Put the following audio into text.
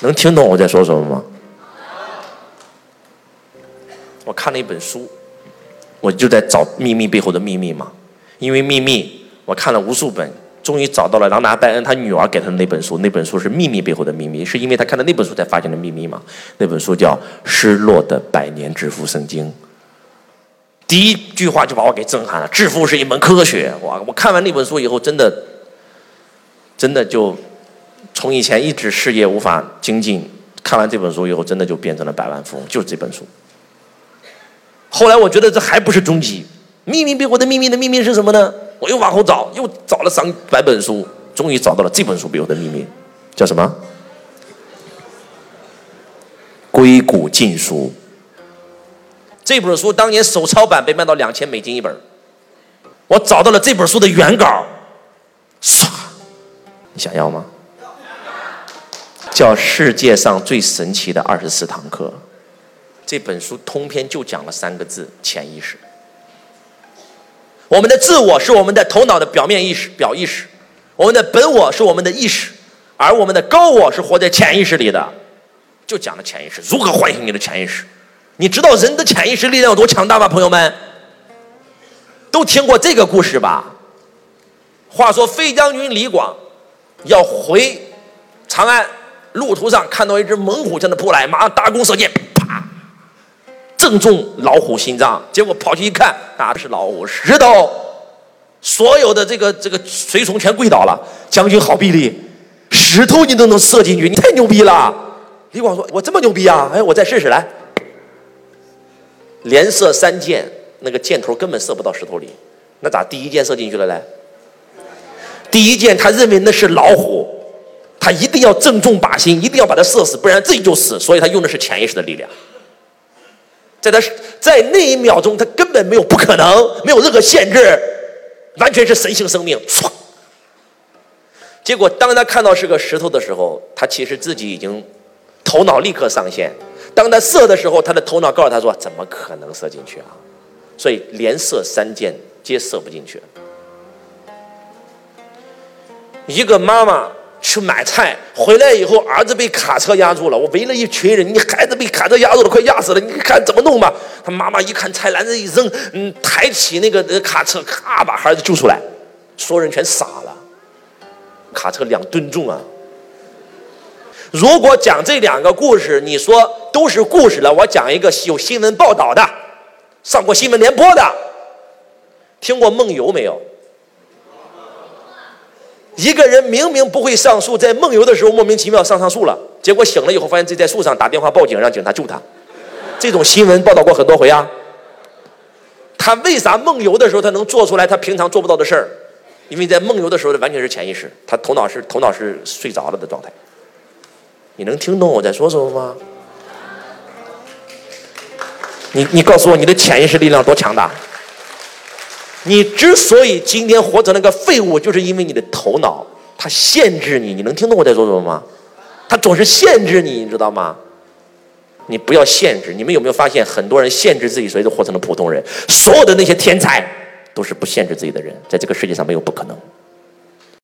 能听懂我在说什么吗？我看了一本书，我就在找秘密背后的秘密嘛。因为秘密，我看了无数本，终于找到了朗达·拜恩他女儿给他的那本书。那本书是秘密背后的秘密，是因为他看了那本书才发现的秘密嘛。那本书叫《失落的百年致富圣经》。第一句话就把我给震撼了：致富是一门科学。哇！我看完那本书以后，真的，真的就从以前一直事业无法精进，看完这本书以后，真的就变成了百万富翁。就是这本书。后来我觉得这还不是终极，秘密背后的秘密的秘密是什么呢？我又往后找，又找了上百本书，终于找到了这本书背后的秘密，叫什么？硅谷禁书。这本书当年手抄版被卖到两千美金一本，我找到了这本书的原稿，唰，你想要吗？叫世界上最神奇的二十四堂课。这本书通篇就讲了三个字：潜意识。我们的自我是我们的头脑的表面意识、表意识，我们的本我是我们的意识，而我们的高我是活在潜意识里的。就讲了潜意识，如何唤醒你的潜意识？你知道人的潜意识力量有多强大吗？朋友们，都听过这个故事吧？话说飞将军李广要回长安，路途上看到一只猛虎向他扑来，马上搭弓射箭。啪正中老虎心脏，结果跑去一看，打的是老虎石头，所有的这个这个随从全跪倒了。将军好臂力，石头你都能射进去，你太牛逼了。李广说：“我这么牛逼啊？哎，我再试试来。”连射三箭，那个箭头根本射不到石头里，那咋第一箭射进去了嘞？第一箭他认为那是老虎，他一定要正中靶心，一定要把它射死，不然自己就死。所以他用的是潜意识的力量。在他，在那一秒钟，他根本没有不可能，没有任何限制，完全是神性生命。唰！结果当他看到是个石头的时候，他其实自己已经头脑立刻上线。当他射的时候，他的头脑告诉他说：“怎么可能射进去啊？”所以连射三箭皆射不进去。一个妈妈。去买菜回来以后，儿子被卡车压住了。我围了一群人，你孩子被卡车压住了，快压死了！你看怎么弄吧？他妈妈一看菜篮子一扔，嗯，抬起那个卡车，咔把孩子救出来。所有人全傻了。卡车两吨重啊！如果讲这两个故事，你说都是故事了，我讲一个有新闻报道的，上过新闻联播的，听过梦游没有？一个人明明不会上树，在梦游的时候莫名其妙上上树了，结果醒了以后发现自己在树上，打电话报警让警察救他。这种新闻报道过很多回啊。他为啥梦游的时候他能做出来他平常做不到的事儿？因为在梦游的时候他完全是潜意识，他头脑是头脑是睡着了的状态。你能听懂我在说什么吗？你你告诉我你的潜意识力量多强大？你之所以今天活成那个废物，就是因为你的头脑它限制你。你能听懂我在说什么吗？它总是限制你，你知道吗？你不要限制。你们有没有发现，很多人限制自己，所以就活成了普通人？所有的那些天才，都是不限制自己的人。在这个世界上，没有不可能。